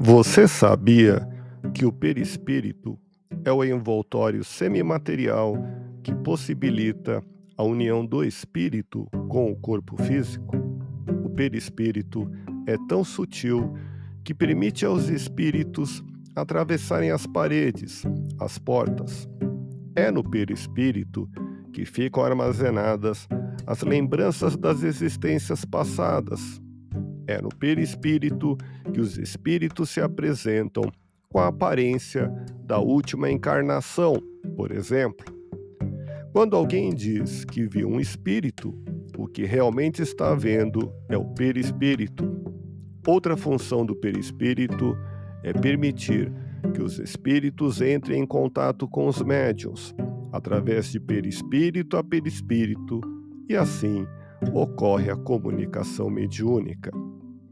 Você sabia que o perispírito é o envoltório semimaterial que possibilita a união do espírito com o corpo físico? O perispírito é tão sutil que permite aos espíritos atravessarem as paredes, as portas. É no perispírito que ficam armazenadas as lembranças das existências passadas. É no perispírito que os espíritos se apresentam com a aparência da última encarnação, por exemplo. Quando alguém diz que viu um espírito, o que realmente está vendo é o perispírito. Outra função do perispírito é permitir que os espíritos entrem em contato com os médiuns, através de perispírito a perispírito, e assim ocorre a comunicação mediúnica.